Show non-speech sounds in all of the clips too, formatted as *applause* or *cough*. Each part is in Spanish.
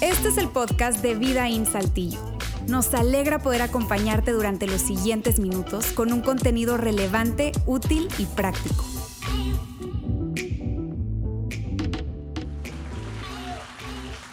Este es el podcast de Vida en Saltillo. Nos alegra poder acompañarte durante los siguientes minutos con un contenido relevante, útil y práctico.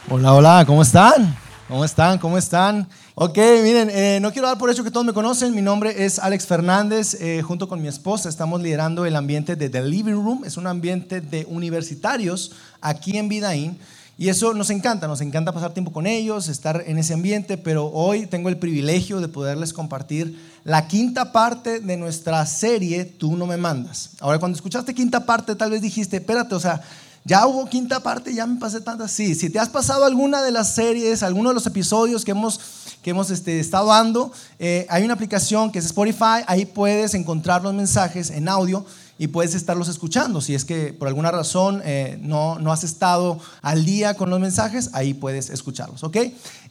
Hola, hola, ¿cómo están? ¿Cómo están? ¿Cómo están? Ok, miren, eh, no quiero dar por hecho que todos me conocen. Mi nombre es Alex Fernández. Eh, junto con mi esposa estamos liderando el ambiente de The Living Room. Es un ambiente de universitarios aquí en Vidaín. Y eso nos encanta, nos encanta pasar tiempo con ellos, estar en ese ambiente, pero hoy tengo el privilegio de poderles compartir la quinta parte de nuestra serie Tú no me mandas. Ahora, cuando escuchaste quinta parte, tal vez dijiste, espérate, o sea, ya hubo quinta parte, ya me pasé tantas. Sí, si te has pasado alguna de las series, alguno de los episodios que hemos, que hemos este, estado dando, eh, hay una aplicación que es Spotify, ahí puedes encontrar los mensajes en audio y puedes estarlos escuchando. Si es que por alguna razón eh, no, no has estado al día con los mensajes, ahí puedes escucharlos, ¿ok?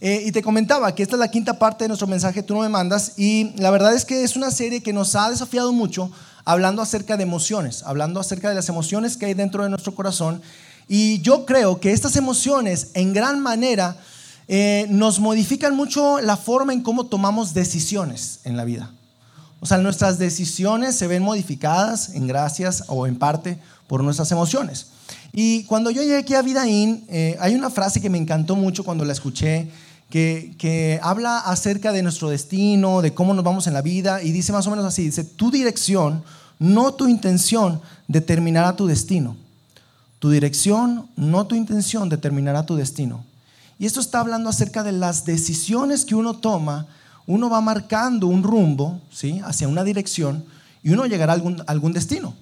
Eh, y te comentaba que esta es la quinta parte de nuestro mensaje, tú no me mandas, y la verdad es que es una serie que nos ha desafiado mucho hablando acerca de emociones, hablando acerca de las emociones que hay dentro de nuestro corazón. Y yo creo que estas emociones en gran manera eh, nos modifican mucho la forma en cómo tomamos decisiones en la vida. O sea, nuestras decisiones se ven modificadas en gracias o en parte por nuestras emociones. Y cuando yo llegué aquí a Vidaín, eh, hay una frase que me encantó mucho cuando la escuché, que, que, habla acerca de nuestro destino, de cómo nos vamos en la vida, y dice más o menos así, dice, tu dirección, no tu intención, determinará tu destino. Tu dirección, no tu intención, determinará tu destino. Y esto está hablando acerca de las decisiones que uno toma uno va marcando un rumbo ¿sí? hacia una dirección y uno llegará a algún, algún destino.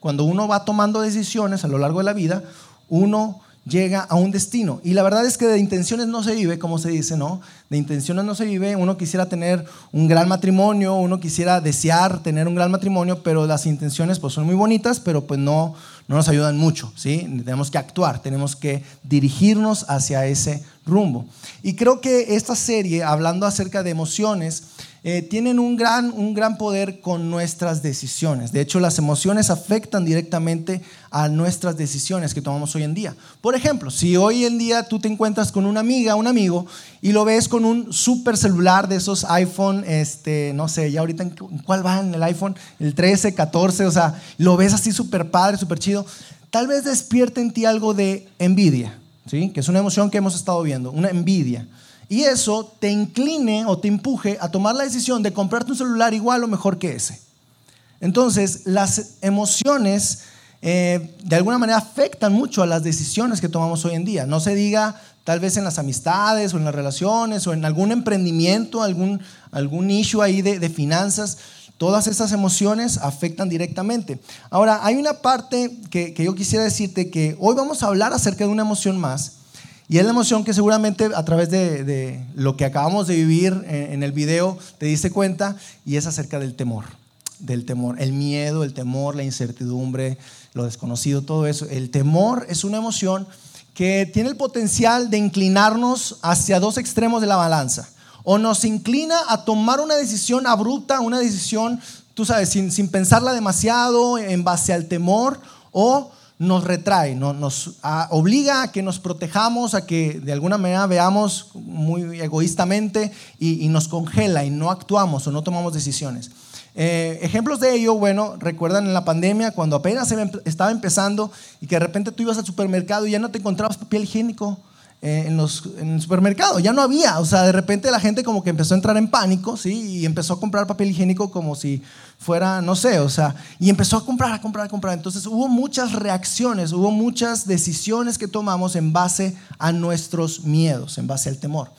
Cuando uno va tomando decisiones a lo largo de la vida, uno llega a un destino. Y la verdad es que de intenciones no se vive, como se dice, ¿no? De intenciones no se vive. Uno quisiera tener un gran matrimonio, uno quisiera desear tener un gran matrimonio, pero las intenciones pues son muy bonitas, pero pues no, no nos ayudan mucho, ¿sí? Tenemos que actuar, tenemos que dirigirnos hacia ese rumbo. Y creo que esta serie, hablando acerca de emociones, eh, tienen un gran, un gran poder con nuestras decisiones. De hecho, las emociones afectan directamente a nuestras decisiones que tomamos hoy en día. Por ejemplo, si hoy en día tú te encuentras con una amiga, un amigo, y lo ves con un super celular de esos iPhone, este, no sé, ya ahorita cuál va en el iPhone, el 13, 14, o sea, lo ves así súper padre, súper chido, tal vez despierte en ti algo de envidia, ¿sí? Que es una emoción que hemos estado viendo, una envidia. Y eso te incline o te empuje a tomar la decisión de comprarte un celular igual o mejor que ese. Entonces, las emociones eh, de alguna manera afectan mucho a las decisiones que tomamos hoy en día. No se diga tal vez en las amistades o en las relaciones o en algún emprendimiento, algún, algún issue ahí de, finanzas. Todas esas emociones afectan directamente. Ahora, hay una parte que, que yo quisiera decirte que hoy vamos a hablar acerca de una emoción más y es la emoción que seguramente a través de, lo que acabamos de vivir en, el video te diste cuenta y es acerca del temor. Del temor, el miedo, el temor, la incertidumbre, lo desconocido, todo eso. El temor es una emoción que tiene el potencial de inclinarnos hacia dos extremos de la balanza. O nos inclina a tomar una decisión abrupta, una decisión, tú sabes, sin, sin pensarla demasiado en base al temor, o nos retrae, nos, obliga a que nos protejamos, a que de alguna manera veamos muy egoístamente y, nos congela y no actuamos o no tomamos decisiones. Eh, ejemplos de ello, bueno, recuerdan en la pandemia cuando apenas estaba empezando y que de repente tú ibas al supermercado y ya no te encontrabas papel higiénico. Eh, en, los, en el supermercado. Ya no había. O sea, de repente la gente como que empezó a entrar en pánico, ¿sí? Y empezó a comprar papel higiénico como si fuera, no sé, o sea, y empezó a comprar, a comprar, a comprar. Entonces hubo muchas reacciones, hubo muchas decisiones que tomamos en base a nuestros miedos, en base al temor.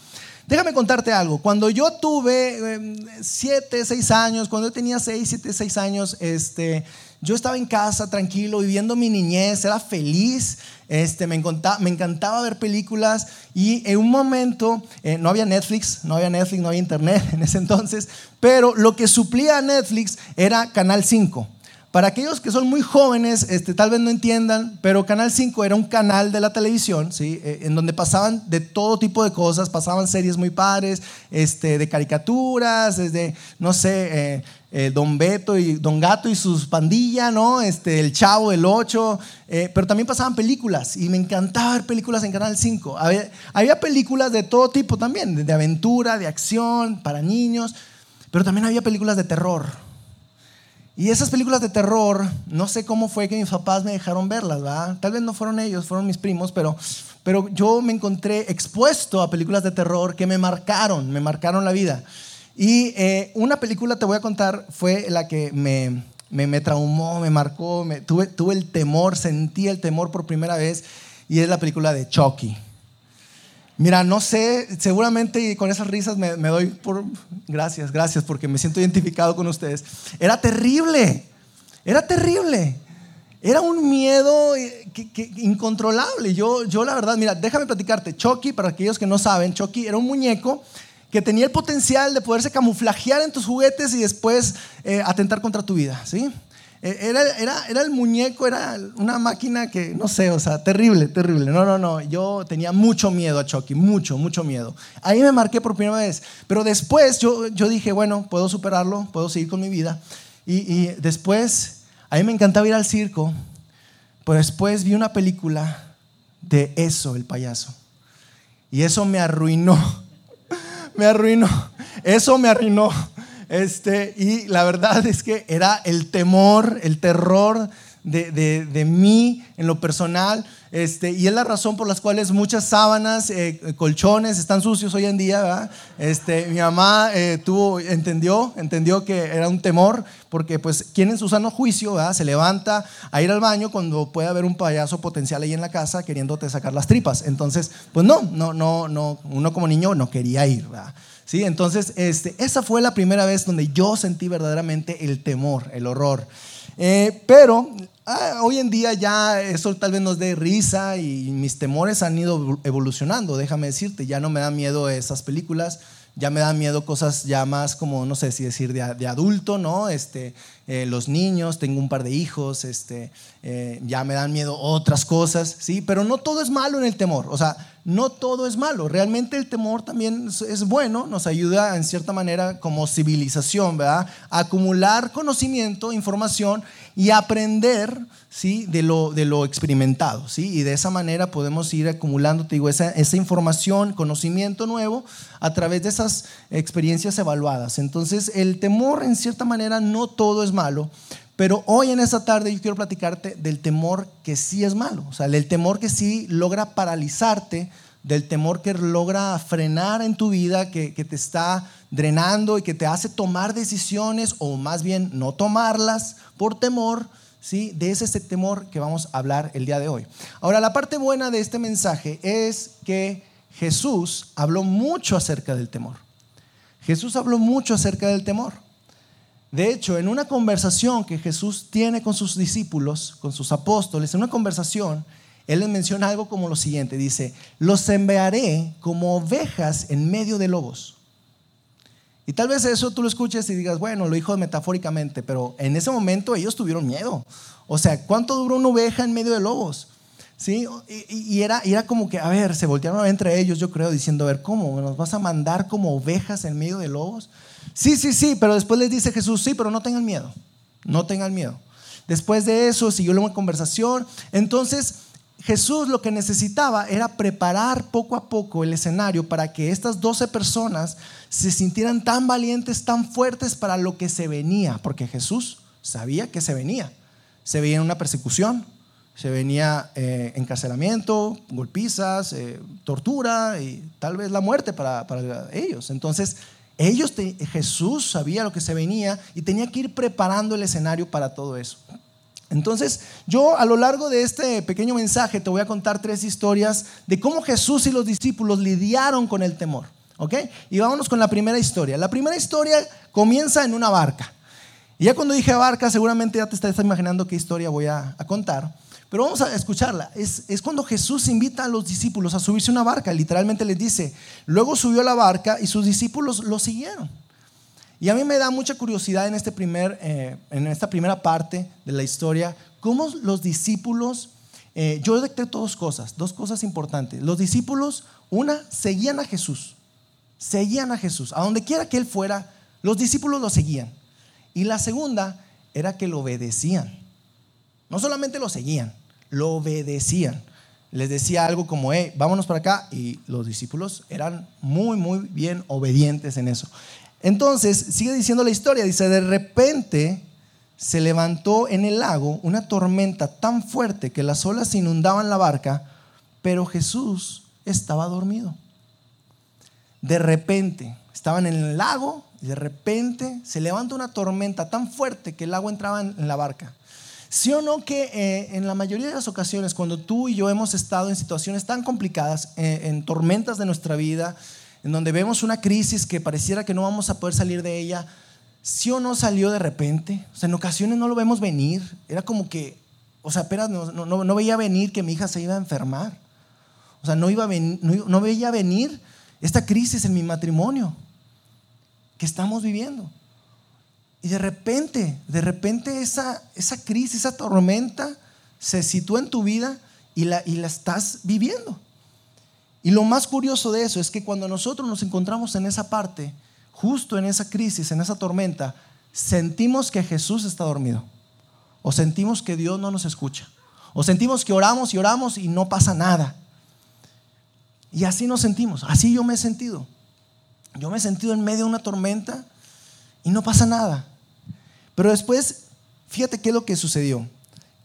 Déjame contarte algo. Cuando yo tuve 7, em, 6 años, cuando yo tenía 6, 7, 6 años, este, yo estaba en casa tranquilo, viviendo mi niñez, era feliz, este, me, encantaba, me encantaba ver películas y en un momento, eh, no había Netflix, no había Netflix, no había internet *laughs* en ese entonces, pero lo que suplía a Netflix era Canal 5. Para aquellos que son muy jóvenes, este, tal vez no entiendan, pero Canal 5 era un canal de la televisión, ¿sí? Eh, en donde pasaban de todo tipo de cosas, pasaban series muy padres, este, de caricaturas, desde, no sé, eh, eh, Don Beto y Don Gato y sus pandillas, ¿no? Este, el Chavo del 8, pero también pasaban películas y me encantaba ver películas en Canal 5. Había, había películas de todo tipo también, de aventura, de acción, para niños, pero también había películas de terror. Y esas películas de terror, no sé cómo fue que mis papás me dejaron verlas, ¿verdad? Tal vez no fueron ellos, fueron mis primos, pero, pero yo me encontré expuesto a películas de terror que me marcaron, me marcaron la vida. Y eh, una película, te voy a contar, fue la que me, me, me traumó, me marcó, me, tuve, tuve el temor, sentí el temor por primera vez, y es la película de Chucky. Mira, no sé, seguramente con esas risas me, doy por... Gracias, gracias, porque me siento identificado con ustedes. Era terrible, era terrible. Era un miedo eh, incontrolable. Yo, yo la verdad, mira, déjame platicarte. Chucky, para aquellos que no saben, Chucky era un muñeco que tenía el potencial de poderse camuflajear en tus juguetes y después eh, atentar contra tu vida, ¿sí? Eh, era, era, era, el muñeco, era una máquina que, no sé, o sea, terrible, terrible. No, no, no, yo tenía mucho miedo a Chucky, mucho, mucho miedo. Ahí me marqué por primera vez. Pero después yo, yo dije, bueno, puedo superarlo, puedo seguir con mi vida. Y, después, a mí me encantaba ir al circo, pero después vi una película de eso, el payaso. Y eso me arruinó, *laughs* me arruinó, eso me arruinó. Este, y la verdad es que era el temor, el terror de, de, mí en lo personal. Este, y es la razón por las cuales muchas sábanas, eh, colchones están sucios hoy en día. Este, mi mamá eh, tuvo, entendió, entendió que era un temor, porque pues quien en su sano juicio se levanta a ir al baño cuando puede haber un payaso potencial ahí en la casa queriéndote sacar las tripas. Entonces, pues no, no, no, no, uno como niño no quería ir. ¿verdad? ¿Sí? Entonces, este, esa fue la primera vez donde yo sentí verdaderamente el temor, el horror. Eh, pero ah, hoy en día ya eso tal vez nos dé risa y mis temores han ido evolucionando, déjame decirte, ya no me da miedo esas películas, ya me dan miedo cosas ya más como, no sé si decir, de, de adulto, ¿no? Este, eh, los niños, tengo un par de hijos, este, eh, ya me dan miedo otras cosas, ¿sí? Pero no todo es malo en el temor, o sea, no todo es malo, realmente el temor también es bueno, nos ayuda en cierta manera como civilización, ¿verdad? A acumular conocimiento, información y aprender, ¿sí? De lo, de lo experimentado, ¿sí? Y de esa manera podemos ir acumulando, te digo, esa, esa información, conocimiento nuevo a través de esas experiencias evaluadas. Entonces, el temor en cierta manera no todo es malo, pero hoy en esta tarde yo quiero platicarte del temor que sí es malo, o sea, del temor que sí logra paralizarte, del temor que logra frenar en tu vida, que, te está drenando y que te hace tomar decisiones o más bien no tomarlas por temor, ¿sí? De ese, ese temor que vamos a hablar el día de hoy. Ahora, la parte buena de este mensaje es que Jesús habló mucho acerca del temor. Jesús habló mucho acerca del temor. De hecho, en una conversación que Jesús tiene con sus discípulos, con sus apóstoles, en una conversación, Él les menciona algo como lo siguiente. Dice, los enviaré como ovejas en medio de lobos. Y tal vez eso tú lo escuches y digas, bueno, lo dijo metafóricamente, pero en ese momento ellos tuvieron miedo. O sea, ¿cuánto duró una oveja en medio de lobos? ¿Sí? Y, era, y era como que, a ver, se voltearon entre ellos, yo creo, diciendo, a ver, ¿cómo? ¿Nos vas a mandar como ovejas en medio de lobos? Sí, sí, sí, pero después les dice Jesús, sí, pero no tengan miedo, no tengan miedo. Después de eso siguió una conversación. Entonces Jesús lo que necesitaba era preparar poco a poco el escenario para que estas 12 personas se sintieran tan valientes, tan fuertes para lo que se venía, porque Jesús sabía que se venía. Se venía una persecución, se venía eh, encarcelamiento, golpizas, eh, tortura y tal vez la muerte para, para ellos. Entonces ellos, Jesús sabía lo que se venía y tenía que ir preparando el escenario para todo eso. Entonces, yo a lo largo de este pequeño mensaje te voy a contar tres historias de cómo Jesús y los discípulos lidiaron con el temor. ¿Ok? Y vámonos con la primera historia. La primera historia comienza en una barca. Y ya cuando dije barca, seguramente ya te estás imaginando qué historia voy a contar. Pero vamos a escucharla. Es, cuando Jesús invita a los discípulos a subirse una barca. Literalmente les dice, luego subió a la barca y sus discípulos lo siguieron. Y a mí me da mucha curiosidad en, este primer, eh, en esta primera parte de la historia, cómo los discípulos, eh, yo detecto dos cosas, dos cosas importantes. Los discípulos, una, seguían a Jesús, seguían a Jesús. A donde quiera que él fuera, los discípulos lo seguían. Y la segunda era que lo obedecían. No solamente lo seguían, lo obedecían. Les decía algo como, hey, vámonos para acá. Y los discípulos eran muy, muy bien obedientes en eso. Entonces, sigue diciendo la historia, dice, de repente se levantó en el lago una tormenta tan fuerte que las olas inundaban la barca, pero Jesús estaba dormido. De repente, estaban en el lago y de repente se levanta una tormenta tan fuerte que el agua entraba en la barca. ¿Sí o no que eh, en la mayoría de las ocasiones, cuando tú y yo hemos estado en situaciones tan complicadas, eh, en tormentas de nuestra vida, en donde vemos una crisis que pareciera que no vamos a poder salir de ella, ¿sí o no salió de repente? O sea, en ocasiones no lo vemos venir. Era como que, o sea, apenas no, no, veía venir que mi hija se iba a enfermar. O sea, no, iba a no veía venir esta crisis en mi matrimonio que estamos viviendo. Y de repente, de repente esa, esa crisis, esa tormenta se sitúa en tu vida y la, y la estás viviendo. Y lo más curioso de eso es que cuando nosotros nos encontramos en esa parte, justo en esa crisis, en esa tormenta, sentimos que Jesús está dormido. O sentimos que Dios no nos escucha. O sentimos que oramos y oramos y no pasa nada. Y así nos sentimos. Así yo me he sentido. Yo me he sentido en medio de una tormenta y no pasa nada. Pero después, fíjate qué es lo que sucedió.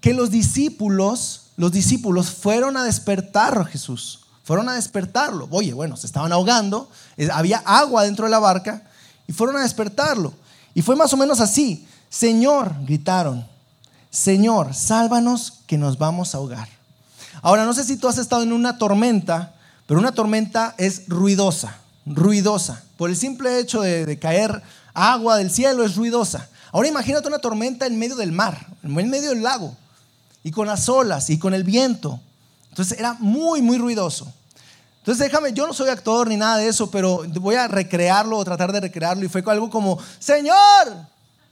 Que los discípulos, los discípulos fueron a despertar a Jesús. Fueron a despertarlo. Oye, bueno, se estaban ahogando, había agua dentro de la barca y fueron a despertarlo. Y fue más o menos así. Señor, gritaron, Señor, sálvanos que nos vamos a ahogar. Ahora, no sé si tú has estado en una tormenta, pero una tormenta es ruidosa, ruidosa. Por el simple hecho de, caer agua del cielo es ruidosa. Ahora imagínate una tormenta en medio del mar, en medio del lago, y con las olas y con el viento. Entonces era muy, muy ruidoso. Entonces déjame, yo no soy actor ni nada de eso, pero voy a recrearlo o tratar de recrearlo. Y fue algo como, Señor.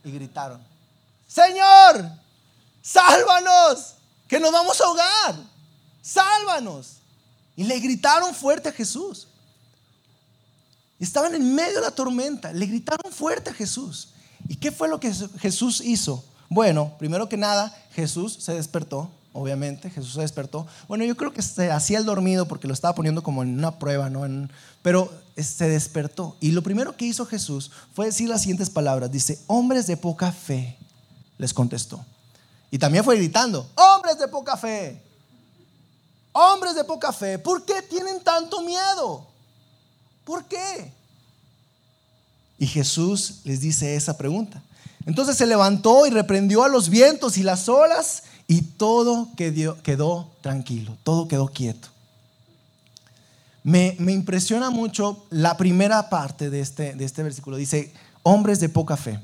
Y gritaron, Señor, sálvanos, que nos vamos a ahogar. Sálvanos. Y le gritaron fuerte a Jesús. Estaban en medio de la tormenta, le gritaron fuerte a Jesús. ¿Y qué fue lo que Jesús hizo? Bueno, primero que nada, Jesús se despertó, obviamente, Jesús se despertó. Bueno, yo creo que se hacía el dormido porque lo estaba poniendo como en una prueba, ¿no? pero se despertó. Y lo primero que hizo Jesús fue decir las siguientes palabras. Dice, hombres de poca fe, les contestó. Y también fue gritando, hombres de poca fe, hombres de poca fe, ¿por qué tienen tanto miedo? ¿Por qué? Y Jesús les dice esa pregunta. Entonces se levantó y reprendió a los vientos y las olas y todo quedó, tranquilo, todo quedó quieto. Me, impresiona mucho la primera parte de este, de este versículo. Dice, hombres de poca fe.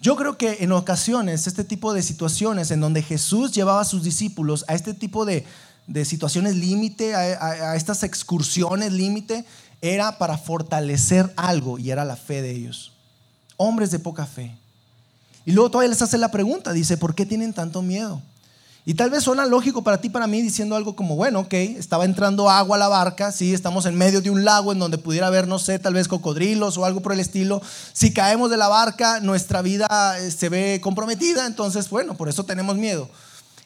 Yo creo que en ocasiones este tipo de situaciones en donde Jesús llevaba a sus discípulos a este tipo de, situaciones límite, a, estas excursiones límite, era para fortalecer algo y era la fe de ellos. Hombres de poca fe. Y luego todavía les hace la pregunta, dice, ¿por qué tienen tanto miedo? Y tal vez suena lógico para ti, para mí, diciendo algo como, bueno, ok, estaba entrando agua a la barca, sí, estamos en medio de un lago en donde pudiera haber, no sé, tal vez cocodrilos o algo por el estilo. Si caemos de la barca, nuestra vida eh, se ve comprometida, entonces, bueno, por eso tenemos miedo.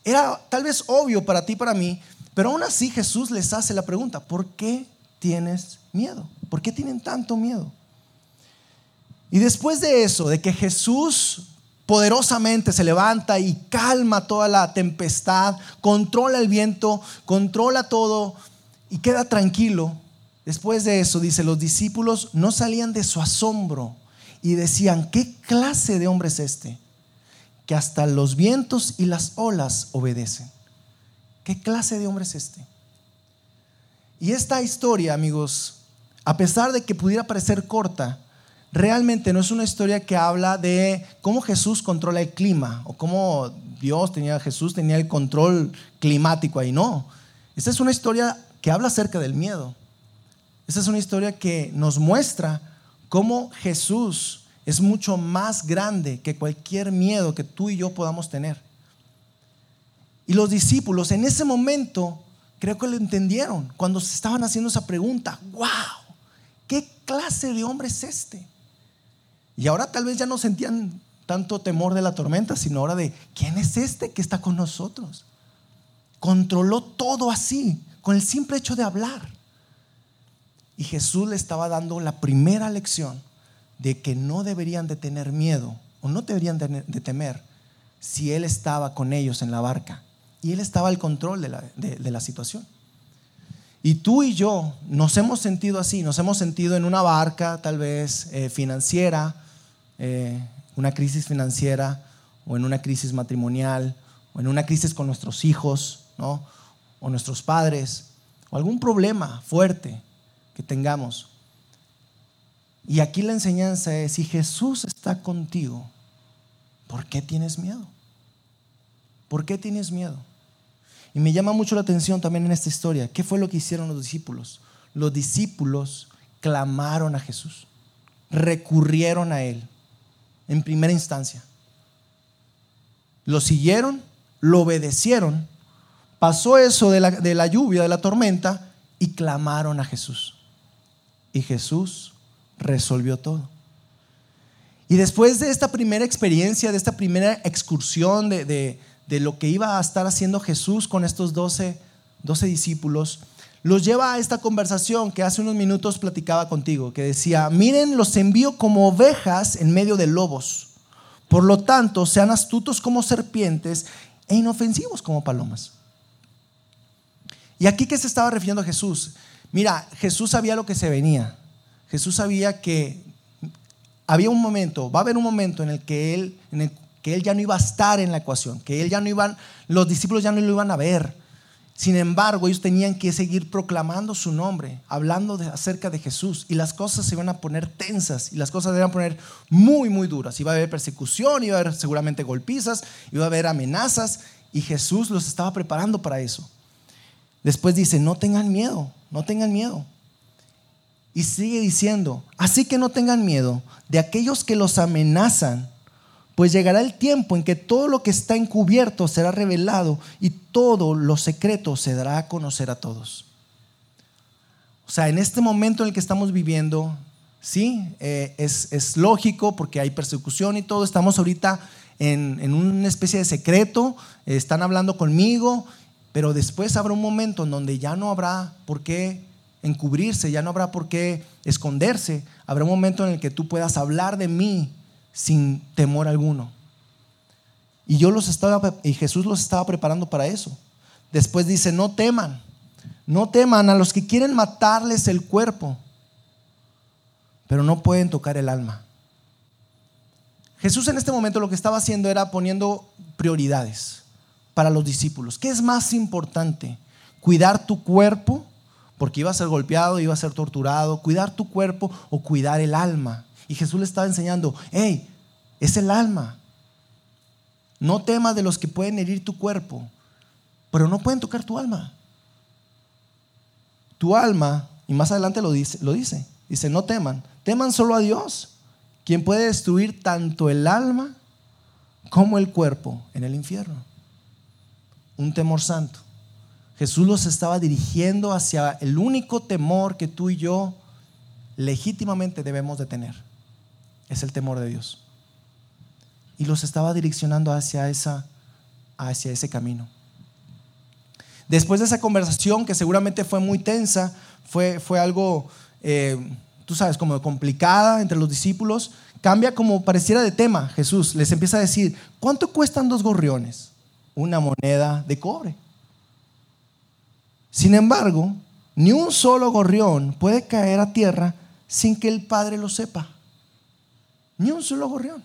Era tal vez obvio para ti, para mí, pero aún así Jesús les hace la pregunta, ¿por qué tienes miedo? ¿Por qué tienen tanto miedo? Y después de eso, de que Jesús poderosamente se levanta y calma toda la tempestad, controla el viento, controla todo y queda tranquilo. Después de eso, dice, los discípulos no salían de su asombro y decían, ¿qué clase de hombre es este? Que hasta los vientos y las olas obedecen. ¿Qué clase de hombre es este? Y esta historia, amigos, a pesar de que pudiera parecer corta, realmente no es una historia que habla de cómo Jesús controla el clima o cómo Dios tenía, Jesús tenía el control climático ahí. No, esta es una historia que habla acerca del miedo. Esta es una historia que nos muestra cómo Jesús es mucho más grande que cualquier miedo que tú y yo podamos tener. Y los discípulos en ese momento creo que lo entendieron cuando se estaban haciendo esa pregunta. ¡Wow! ¿Qué clase de hombre es este? Y ahora tal vez ya no sentían tanto temor de la tormenta, sino ahora de, ¿quién es este que está con nosotros? Controló todo así, con el simple hecho de hablar. Y Jesús le estaba dando la primera lección de que no deberían de tener miedo o no deberían de, temer si Él estaba con ellos en la barca y Él estaba al control de la, situación. Y tú y yo nos hemos sentido así, nos hemos sentido en una barca tal vez eh, financiera, eh, una crisis financiera o en una crisis matrimonial o en una crisis con nuestros hijos, ¿no? o nuestros padres, o algún problema fuerte que tengamos. Y aquí la enseñanza es, si Jesús está contigo, ¿por qué tienes miedo? ¿Por qué tienes miedo? Y me llama mucho la atención también en esta historia, ¿qué fue lo que hicieron los discípulos? Los discípulos clamaron a Jesús, recurrieron a Él en primera instancia. Lo siguieron, lo obedecieron, pasó eso de la, de la lluvia, de la tormenta, y clamaron a Jesús. Y Jesús resolvió todo. Y después de esta primera experiencia, de esta primera excursión de, lo que iba a estar haciendo Jesús con estos 12, 12 discípulos, los lleva a esta conversación que hace unos minutos platicaba contigo, que decía, miren, los envío como ovejas en medio de lobos. Por lo tanto, sean astutos como serpientes e inofensivos como palomas. ¿Y aquí qué se estaba refiriendo Jesús? Mira, Jesús sabía lo que se venía. Jesús sabía que había un momento, va a haber un momento en el que él, en el que él ya no iba a estar en la ecuación, que él ya no iban, los discípulos ya no lo iban a ver. Sin embargo, ellos tenían que seguir proclamando su nombre, hablando de, acerca de Jesús, y las cosas se iban a poner tensas, y las cosas se iban a poner muy, muy duras. Iba a haber persecución, iba a haber seguramente golpizas, iba a haber amenazas, y Jesús los estaba preparando para eso. Después dice, no tengan miedo, no tengan miedo. Y sigue diciendo, así que no tengan miedo de aquellos que los amenazan, pues llegará el tiempo en que todo lo que está encubierto será revelado y todo lo secreto se dará a conocer a todos. O sea, en este momento en el que estamos viviendo, sí, eh, es, lógico porque hay persecución y todo, estamos ahorita en, en una especie de secreto, están hablando conmigo, pero después habrá un momento en donde ya no habrá por qué encubrirse, ya no habrá por qué esconderse. Habrá un momento en el que tú puedas hablar de mí sin temor alguno. Y yo los estaba y Jesús los estaba preparando para eso. Después dice, "No teman. No teman a los que quieren matarles el cuerpo, pero no pueden tocar el alma." Jesús en este momento lo que estaba haciendo era poniendo prioridades para los discípulos. ¿Qué es más importante? ¿Cuidar tu cuerpo porque iba a ser golpeado, iba a ser torturado, cuidar tu cuerpo o cuidar el alma. Y Jesús le estaba enseñando, hey, es el alma. No temas de los que pueden herir tu cuerpo, pero no pueden tocar tu alma. Tu alma, y más adelante lo dice, lo dice, dice, no teman, teman solo a Dios, quien puede destruir tanto el alma como el cuerpo en el infierno. Un temor santo. Jesús los estaba dirigiendo hacia el único temor que tú y yo legítimamente debemos de tener. Es el temor de Dios. Y los estaba direccionando hacia, esa, hacia ese camino. Después de esa conversación, que seguramente fue muy tensa, fue, fue algo, eh, tú sabes, como complicada entre los discípulos, cambia como pareciera de tema. Jesús les empieza a decir, ¿cuánto cuestan dos gorriones? Una moneda de cobre. Sin embargo, ni un solo gorrión puede caer a tierra sin que el Padre lo sepa. Ni un solo gorrión.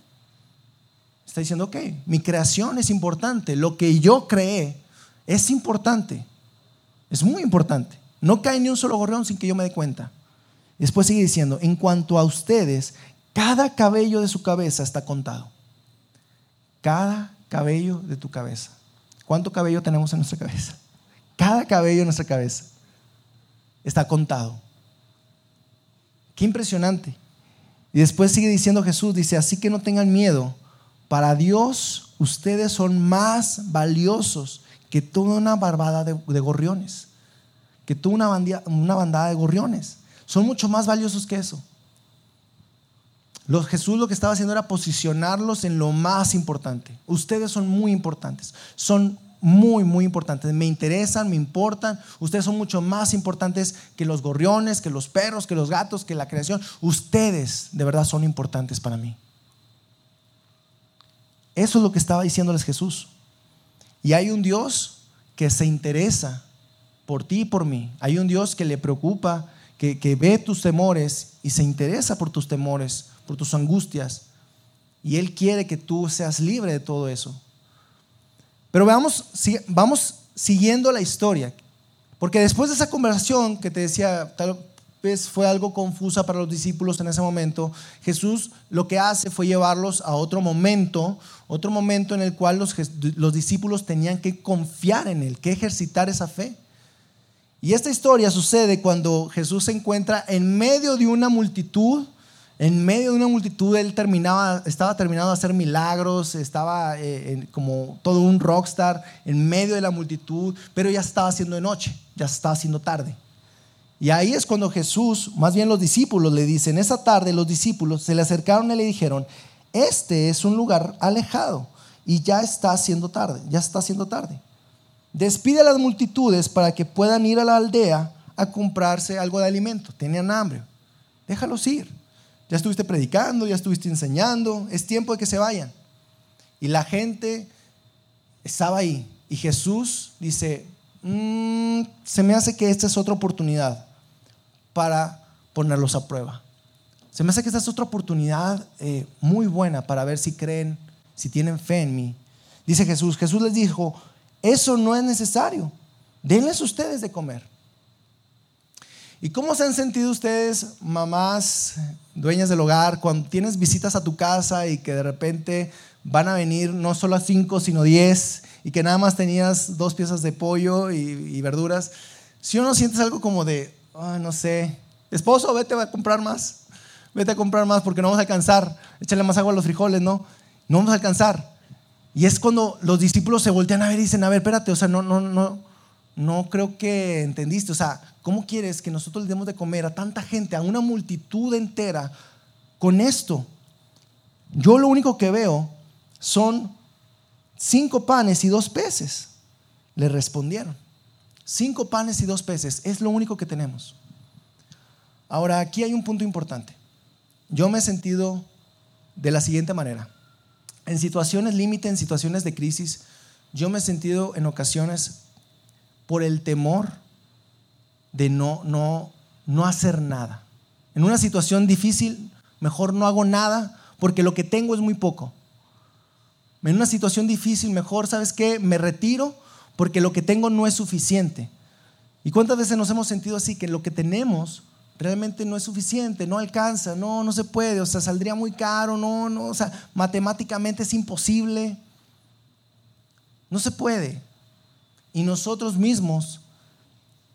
Está diciendo, ok, mi creación es importante, lo que yo creé es importante, es muy importante. No cae ni un solo gorrión sin que yo me dé cuenta. Después sigue diciendo, en cuanto a ustedes, cada cabello de su cabeza está contado. Cada cabello de tu cabeza. ¿Cuánto cabello tenemos en nuestra cabeza? Cada cabello en nuestra cabeza está contado. Qué impresionante. Y después sigue diciendo Jesús, dice, así que no tengan miedo. Para Dios ustedes son más valiosos que toda una barbada de, gorriones, que toda una, una bandada de gorriones. Son mucho más valiosos que eso. Los, Jesús lo que estaba haciendo era posicionarlos en lo más importante. Ustedes son muy importantes. Son muy, muy importantes. Me interesan, me importan. Ustedes son mucho más importantes que los gorriones, que los perros, que los gatos, que la creación. Ustedes de verdad son importantes para mí. Eso es lo que estaba diciéndoles Jesús. Y hay un Dios que se interesa por ti y por mí. Hay un Dios que le preocupa, que, que ve tus temores y se interesa por tus temores, por tus angustias. Y Él quiere que tú seas libre de todo eso. Pero veamos, vamos siguiendo la historia. Porque después de esa conversación que te decía, tal vez fue algo confusa para los discípulos en ese momento, Jesús lo que hace fue llevarlos a otro momento, otro momento en el cual los, los discípulos tenían que confiar en Él, que ejercitar esa fe. Y esta historia sucede cuando Jesús se encuentra en medio de una multitud en medio de una multitud, él estaba terminado de hacer milagros, estaba eh, como todo un rockstar en medio de la multitud, pero ya estaba haciendo de noche, ya estaba haciendo tarde. Y ahí es cuando Jesús, más bien los discípulos, le dicen, esa tarde los discípulos se le acercaron y le dijeron, este es un lugar alejado y ya está haciendo tarde, ya está haciendo tarde. Despide a las multitudes para que puedan ir a la aldea a comprarse algo de alimento. Tenían hambre. Déjalos ir. Ya estuviste predicando, ya estuviste enseñando, es tiempo de que se vayan. Y la gente estaba ahí. Y Jesús dice, mm, se me hace que esta es otra oportunidad para ponerlos a prueba. Se me hace que esta es otra oportunidad eh, muy buena para ver si creen, si tienen fe en mí. Dice Jesús, Jesús les dijo, eso no es necesario, denles ustedes de comer. ¿Y cómo se han sentido ustedes, mamás, dueñas del hogar, cuando tienes visitas a tu casa y que de repente van a venir no solo a cinco, sino diez, y que nada más tenías dos piezas de pollo y, verduras? Si uno sientes algo como de, no sé, esposo, vete a comprar más, vete a comprar más porque no vamos a alcanzar, échale más agua a los frijoles, ¿no? No vamos a alcanzar. Y es cuando los discípulos se voltean a ver y dicen, a ver, espérate, o sea, no, no, no, no creo que entendiste, o sea, ¿Cómo quieres que nosotros le demos de comer a tanta gente, a una multitud entera, con esto? Yo lo único que veo son cinco panes y dos peces. Le respondieron. Cinco panes y dos peces. Es lo único que tenemos. Ahora, aquí hay un punto importante. Yo me he sentido de la siguiente manera. En situaciones límite, en situaciones de crisis, yo me he sentido en ocasiones por el temor de no, no, no hacer nada. En una situación difícil, mejor no hago nada porque lo que tengo es muy poco. En una situación difícil, mejor, ¿sabes qué? Me retiro porque lo que tengo no es suficiente. ¿Y cuántas veces nos hemos sentido así? Que lo que tenemos realmente no es suficiente, no alcanza, no, no se puede, o sea, saldría muy caro, no, no, o sea, matemáticamente es imposible. No se puede. Y nosotros mismos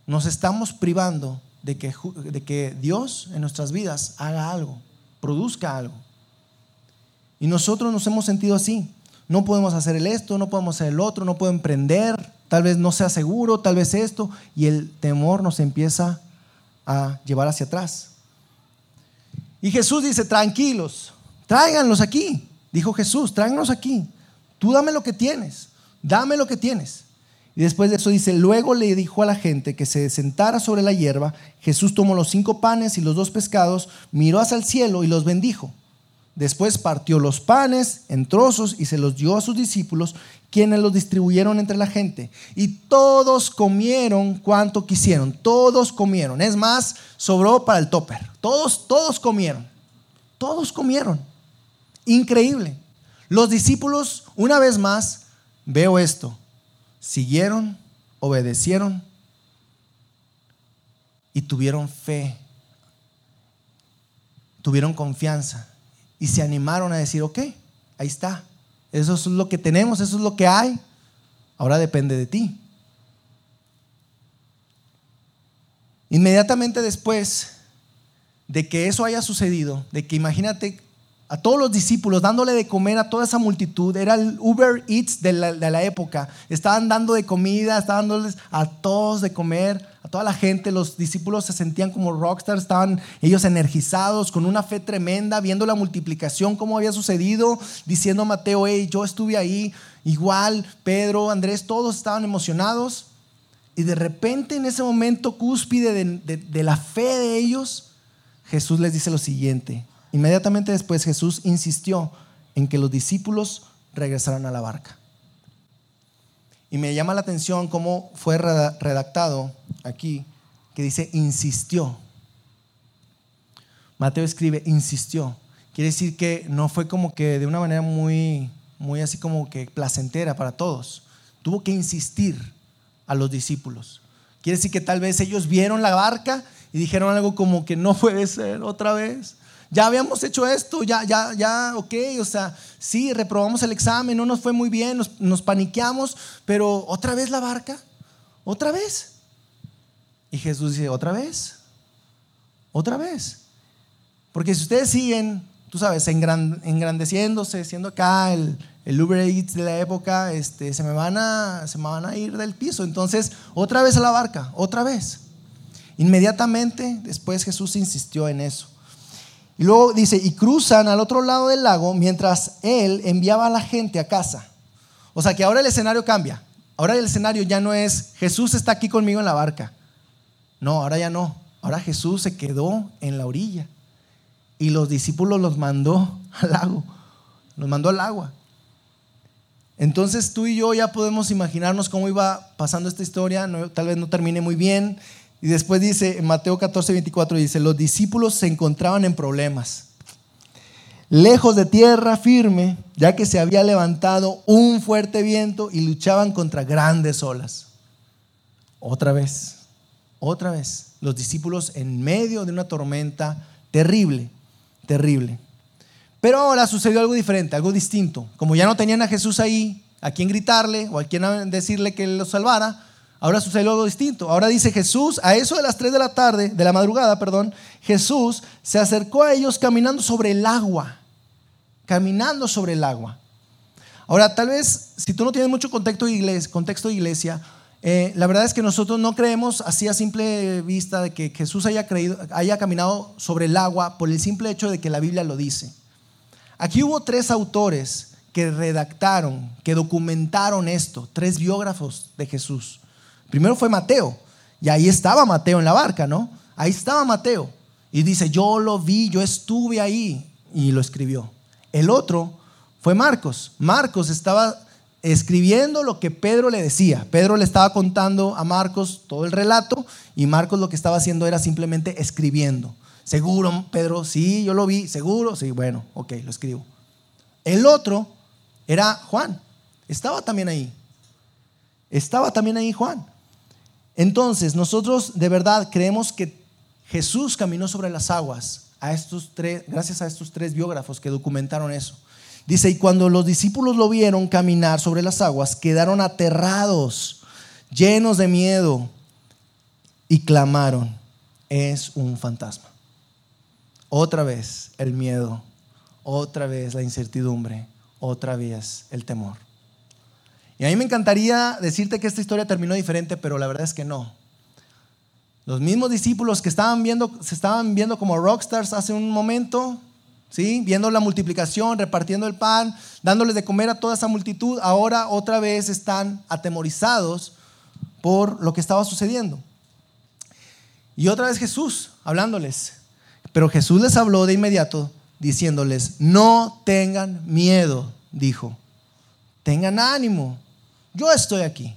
nos estamos privando de que, de que Dios en nuestras vidas haga algo, produzca algo. Y nosotros nos hemos sentido así. No podemos hacer el esto, no podemos hacer el otro, no puedo emprender, tal vez no sea seguro, tal vez esto, y el temor nos empieza a llevar hacia atrás. Y Jesús dice, tranquilos, tráiganlos aquí. Dijo Jesús, tráiganlos aquí. Tú dame lo que tienes, dame lo que tienes. Y después de eso dice, luego le dijo a la gente que se sentara sobre la hierba. Jesús tomó los cinco panes y los dos pescados, miró hacia el cielo y los bendijo. Después partió los panes en trozos y se los dio a sus discípulos, quienes los distribuyeron entre la gente. Y todos comieron cuanto quisieron. Todos comieron. Es más, sobró para el topper. Todos, todos comieron. Todos comieron. Increíble. Los discípulos, una vez más, veo esto siguieron, obedecieron y tuvieron fe, tuvieron confianza y se animaron a decir, ok, ahí está, eso es lo que tenemos, eso es lo que hay, ahora depende de ti. Inmediatamente después de que eso haya sucedido, de que imagínate a todos los discípulos dándole de comer a toda esa multitud, era el Uber Eats de la, de la época, estaban dando de comida, estaban dándoles a todos de comer, a toda la gente, los discípulos se sentían como rockstars, estaban ellos energizados, con una fe tremenda, viendo la multiplicación, cómo había sucedido, diciendo a Mateo, hey, yo estuve ahí, igual, Pedro, Andrés, todos estaban emocionados. Y de repente en ese momento cúspide de, de la fe de ellos, Jesús les dice lo siguiente. Inmediatamente después Jesús insistió en que los discípulos regresaran a la barca. Y me llama la atención cómo fue redactado aquí, que dice insistió. Mateo escribe insistió. Quiere decir que no fue como que de una manera muy, muy así como que placentera para todos. Tuvo que insistir a los discípulos. Quiere decir que tal vez ellos vieron la barca y dijeron algo como que no puede ser otra vez. Ya habíamos hecho esto, ya, ya, ya, ok, o sea, sí, reprobamos el examen, no nos fue muy bien, nos, nos paniqueamos, pero otra vez la barca, otra vez. Y Jesús dice, otra vez, otra vez. Porque si ustedes siguen, tú sabes, engrandeciéndose, siendo acá el, el Uber Eats de la época, este, se, me van a, se me van a ir del piso. Entonces, otra vez a la barca, otra vez. Inmediatamente después Jesús insistió en eso. Y luego dice, y cruzan al otro lado del lago mientras él enviaba a la gente a casa. O sea que ahora el escenario cambia. Ahora el escenario ya no es Jesús está aquí conmigo en la barca. No, ahora ya no. Ahora Jesús se quedó en la orilla y los discípulos los mandó *laughs* al lago. Los mandó al agua. Entonces tú y yo ya podemos imaginarnos cómo iba pasando esta historia. tal vez no termine muy bien. Y después dice, en Mateo 14, 24, dice, los discípulos se encontraban en problemas, lejos de tierra firme, ya que se había levantado un fuerte viento y luchaban contra grandes olas. Otra vez, otra vez, los discípulos en medio de una tormenta terrible, terrible. Pero ahora sucedió algo diferente, algo distinto. Como ya no tenían a Jesús ahí, a quien gritarle o a quien decirle que los salvara, Ahora sucede algo distinto. Ahora dice Jesús, a eso de las 3 de la tarde, de la madrugada, perdón, Jesús se acercó a ellos caminando sobre el agua. Caminando sobre el agua. Ahora, tal vez, si tú no tienes mucho contexto de iglesia, contexto de iglesia eh, la verdad es que nosotros no creemos así a simple vista de que Jesús haya, creído, haya caminado sobre el agua por el simple hecho de que la Biblia lo dice. Aquí hubo tres autores que redactaron, que documentaron esto, tres biógrafos de Jesús. Primero fue Mateo, y ahí estaba Mateo en la barca, ¿no? Ahí estaba Mateo. Y dice, yo lo vi, yo estuve ahí, y lo escribió. El otro fue Marcos. Marcos estaba escribiendo lo que Pedro le decía. Pedro le estaba contando a Marcos todo el relato y Marcos lo que estaba haciendo era simplemente escribiendo. Seguro, Pedro, sí, yo lo vi, seguro, sí, bueno, ok, lo escribo. El otro era Juan, estaba también ahí. Estaba también ahí Juan. Entonces, nosotros de verdad creemos que Jesús caminó sobre las aguas a estos tres, gracias a estos tres biógrafos que documentaron eso. Dice, y cuando los discípulos lo vieron caminar sobre las aguas, quedaron aterrados, llenos de miedo, y clamaron, es un fantasma. Otra vez el miedo, otra vez la incertidumbre, otra vez el temor. Y a mí me encantaría decirte que esta historia terminó diferente, pero la verdad es que no. Los mismos discípulos que estaban viendo, se estaban viendo como rockstars hace un momento, ¿sí? viendo la multiplicación, repartiendo el pan, dándoles de comer a toda esa multitud, ahora otra vez están atemorizados por lo que estaba sucediendo. Y otra vez Jesús hablándoles. Pero Jesús les habló de inmediato diciéndoles, no tengan miedo, dijo, tengan ánimo, yo estoy aquí.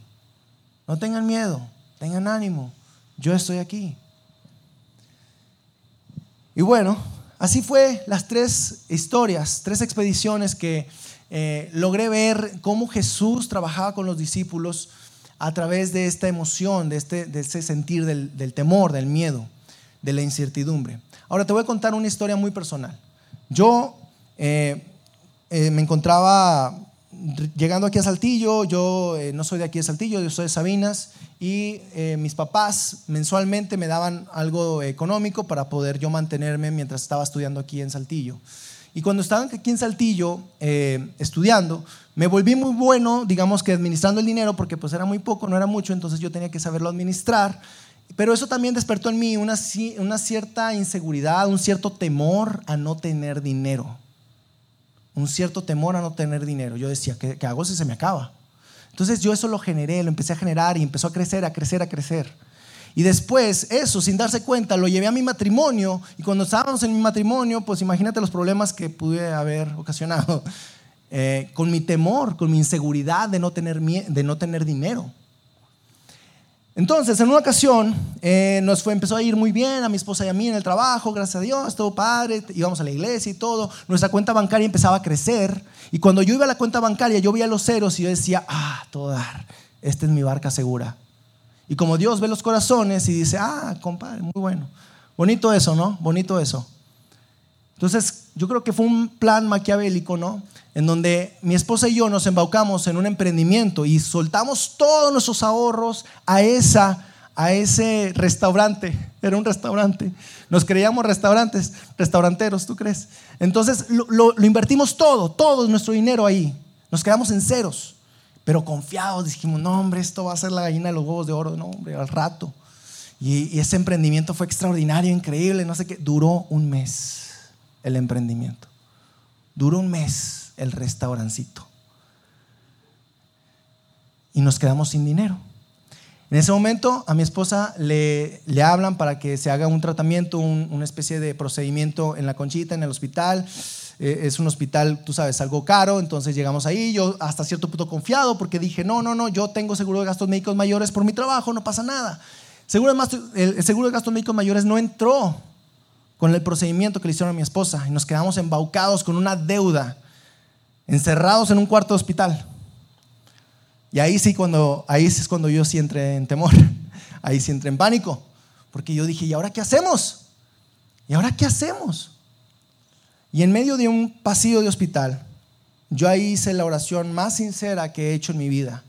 No tengan miedo, tengan ánimo. Yo estoy aquí. Y bueno, así fue las tres historias, tres expediciones que eh, logré ver cómo Jesús trabajaba con los discípulos a través de esta emoción, de, este, de ese sentir del, temor, del miedo, de la incertidumbre. Ahora te voy a contar una historia muy personal. Yo eh, eh, me encontraba llegando aquí a Saltillo, yo eh, no soy de aquí de Saltillo, yo soy de Sabinas, y eh, mis papás mensualmente me daban algo económico para poder yo mantenerme mientras estaba estudiando aquí en Saltillo. Y cuando estaba aquí en Saltillo eh, estudiando, me volví muy bueno, digamos que administrando el dinero, porque pues era muy poco, no era mucho, entonces yo tenía que saberlo administrar. Pero eso también despertó en mí una, una cierta inseguridad, un cierto temor a no tener dinero. Un cierto temor a no tener dinero. Yo decía, ¿qué, qué hago si se me acaba? Entonces yo eso lo generé, lo empecé a generar y empezó a crecer, a crecer, a crecer. Y después, eso, sin darse cuenta, lo llevé a mi matrimonio. Y cuando estábamos en mi matrimonio, pues imagínate los problemas que pude haber ocasionado. *laughs* Eh, con mi temor, con mi inseguridad de no tener, de no tener dinero. Entonces, en una ocasión, eh, nos fue, empezó a ir muy bien a mi esposa y a mí en el trabajo, gracias a Dios, todo padre, íbamos a la iglesia y todo. Nuestra cuenta bancaria empezaba a crecer. Y cuando yo iba a la cuenta bancaria, yo veía los ceros y yo decía, ah, todo dar, esta es mi barca segura. Y como Dios ve los corazones y dice, ah, compadre, muy bueno. Bonito eso, ¿no? Bonito eso. Entonces, yo creo que fue un plan maquiavélico, ¿no? En donde mi esposa y yo nos embaucamos en un emprendimiento y soltamos todos nuestros ahorros a, esa, a ese restaurante. *laughs* Era un restaurante. Nos creíamos restaurantes, restauranteros, ¿tú crees? Entonces, lo, invertimos todo, todo nuestro dinero ahí. Nos quedamos en ceros pero confiados dijimos, no, hombre, esto va a ser la gallina de los huevos de oro, no, hombre, al rato. Y, ese emprendimiento fue extraordinario, increíble, no sé qué. Duró un mes el emprendimiento. Duró un mes el restaurancito. Y nos quedamos sin dinero. En ese momento a mi esposa le, le hablan para que se haga un tratamiento, una especie de procedimiento en la conchita, en el hospital. Eh, es un hospital, tú sabes, algo caro, entonces llegamos ahí, yo hasta cierto punto confiado porque dije, no, no, no, yo tengo seguro de gastos médicos mayores por mi trabajo, no pasa nada. Seguro el seguro de gastos médicos mayores no entró con el procedimiento que le hicieron a mi esposa y nos quedamos embaucados con una deuda, encerrados en un cuarto de hospital. Y ahí sí, cuando, ahí es cuando yo sí entré en temor, *laughs* ahí sí entré en pánico, porque yo dije, ¿y ahora qué hacemos? ¿Y ahora qué hacemos? Y en medio de un pasillo de hospital, yo ahí hice la oración más sincera que he hecho en mi vida.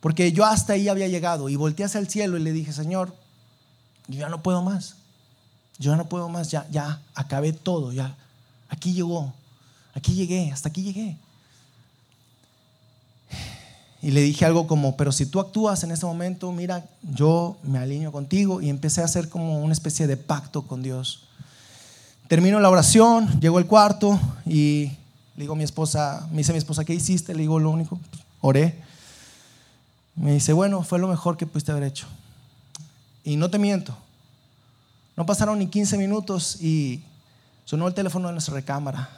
Porque yo hasta ahí había llegado y volteé hacia el cielo y le dije, Señor, yo ya no puedo más. Yo no puedo más, ya, ya, acabé todo, ya. Aquí llegó, aquí llegué, hasta aquí llegué. Y le dije algo como, pero si tú actúas en ese momento, mira, yo me alineo contigo y empecé a hacer como una especie de pacto con Dios. Termino la oración, llego al cuarto y le digo a mi esposa, me dice mi esposa, ¿qué hiciste? Le digo lo único, oré. Me dice, bueno, fue lo mejor que pudiste haber hecho. Y no te miento, no pasaron ni 15 minutos y sonó el teléfono de nuestra recámara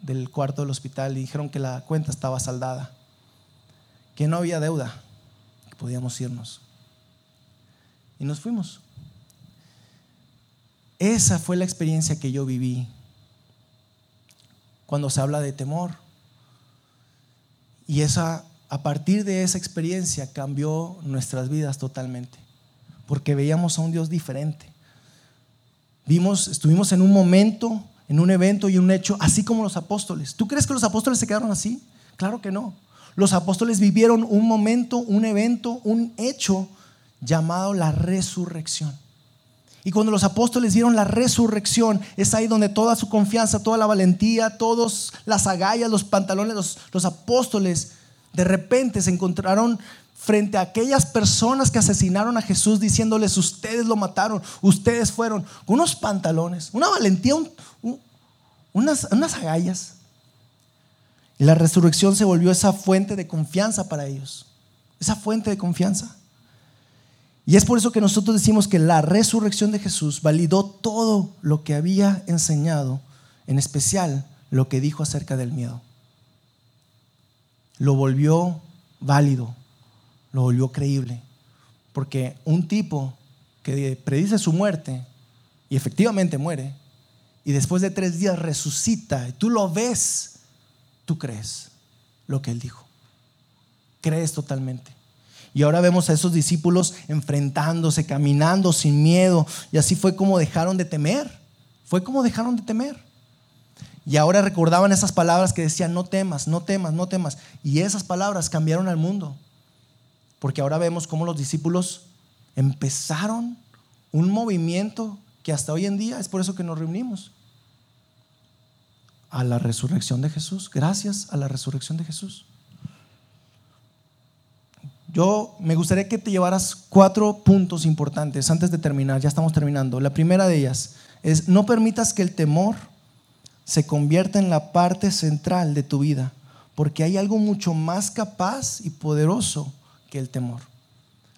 del cuarto del hospital y dijeron que la cuenta estaba saldada, que no había deuda, que podíamos irnos. Y nos fuimos. Esa fue la experiencia que yo viví cuando se habla de temor. Y esa, a partir de esa experiencia cambió nuestras vidas totalmente, porque veíamos a un Dios diferente. Vimos, estuvimos en un momento, en un evento y un hecho, así como los apóstoles. ¿Tú crees que los apóstoles se quedaron así? Claro que no. Los apóstoles vivieron un momento, un evento, un hecho llamado la resurrección. Y cuando los apóstoles vieron la resurrección, es ahí donde toda su confianza, toda la valentía, todas las agallas, los pantalones, los, los apóstoles, de repente se encontraron frente a aquellas personas que asesinaron a Jesús diciéndoles, ustedes lo mataron, ustedes fueron, con unos pantalones, una valentía, unas, unas agallas. Y la resurrección se volvió esa fuente de confianza para ellos, esa fuente de confianza. Y es por eso que nosotros decimos que la resurrección de Jesús validó todo lo que había enseñado, en especial lo que dijo acerca del miedo. Lo volvió válido, lo volvió creíble. Porque un tipo que predice su muerte y efectivamente muere, y después de tres días resucita, y tú lo ves, tú crees lo que él dijo. Crees totalmente. Y ahora vemos a esos discípulos enfrentándose, caminando sin miedo. Y así fue como dejaron de temer. Fue como dejaron de temer. Y ahora recordaban esas palabras que decían, no temas, no temas, no temas. Y esas palabras cambiaron al mundo. Porque ahora vemos cómo los discípulos empezaron un movimiento que hasta hoy en día es por eso que nos reunimos. A la resurrección de Jesús, gracias a la resurrección de Jesús. Yo me gustaría que te llevaras cuatro puntos importantes antes de terminar, ya estamos terminando. La primera de ellas es no permitas que el temor se convierta en la parte central de tu vida, porque hay algo mucho más capaz y poderoso que el temor.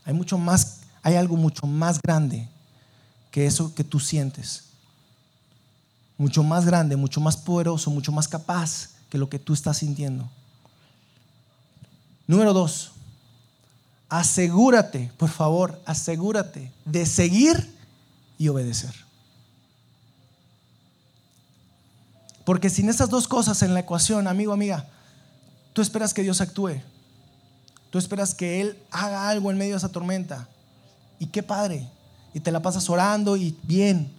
Hay mucho más, hay algo mucho más grande que eso que tú sientes. Mucho más grande, mucho más poderoso, mucho más capaz que lo que tú estás sintiendo. Número dos, asegúrate, por favor, asegúrate de seguir y obedecer. Porque sin esas dos cosas en la ecuación, amigo, amiga, tú esperas que Dios actúe. Tú esperas que Él haga algo en medio de esa tormenta. Y qué padre. Y te la pasas orando y bien.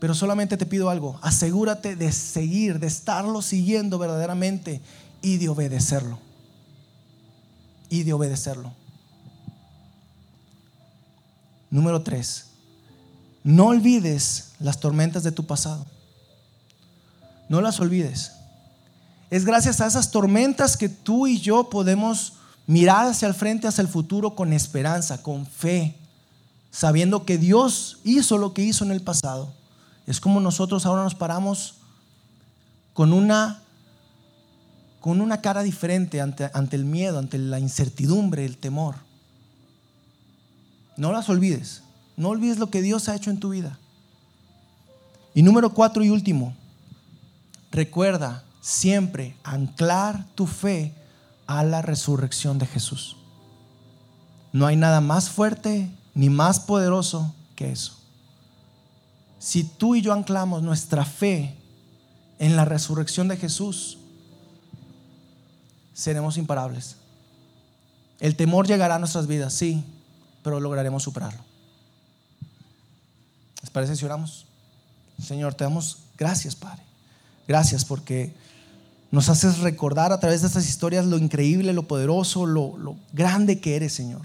Pero solamente te pido algo. Asegúrate de seguir, de estarlo siguiendo verdaderamente y de obedecerlo. Y de obedecerlo. Número tres. No olvides las tormentas de tu pasado. No las olvides. Es gracias a esas tormentas que tú y yo podemos mirar hacia el frente, hacia el futuro con esperanza, con fe, sabiendo que Dios hizo lo que hizo en el pasado. Es como nosotros ahora nos paramos con una, con una cara diferente ante, ante el miedo, ante la incertidumbre, el temor. No las olvides. No olvides lo que Dios ha hecho en tu vida. Y número cuatro y último, Recuerda siempre anclar tu fe a la resurrección de Jesús. No hay nada más fuerte ni más poderoso que eso. Si tú y yo anclamos nuestra fe en la resurrección de Jesús, seremos imparables. El temor llegará a nuestras vidas, sí, pero lograremos superarlo. ¿Les parece si oramos? Señor, te damos gracias, Padre. Gracias porque nos haces recordar a través de estas historias lo increíble, lo poderoso, lo, grande que eres, Señor.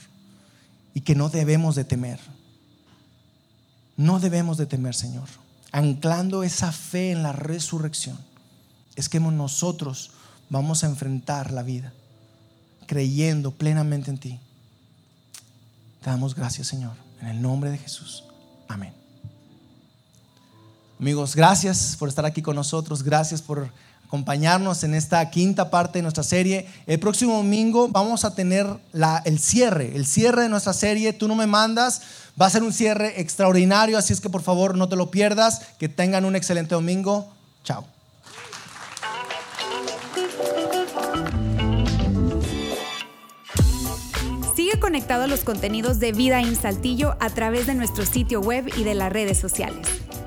Y que no debemos de temer. No debemos de temer, Señor. Anclando esa fe en la resurrección, es que nosotros vamos a enfrentar la vida, creyendo plenamente en ti. Te damos gracias, Señor, en el nombre de Jesús. Amén. Amigos, gracias por estar aquí con nosotros, gracias por acompañarnos en esta quinta parte de nuestra serie. El próximo domingo vamos a tener el cierre, el cierre de nuestra serie, tú no me mandas, va a ser un cierre extraordinario, así es que por favor no te lo pierdas, que tengan un excelente domingo, chao. Sigue conectado a los contenidos de Vida en Saltillo a través de nuestro sitio web y de las redes sociales.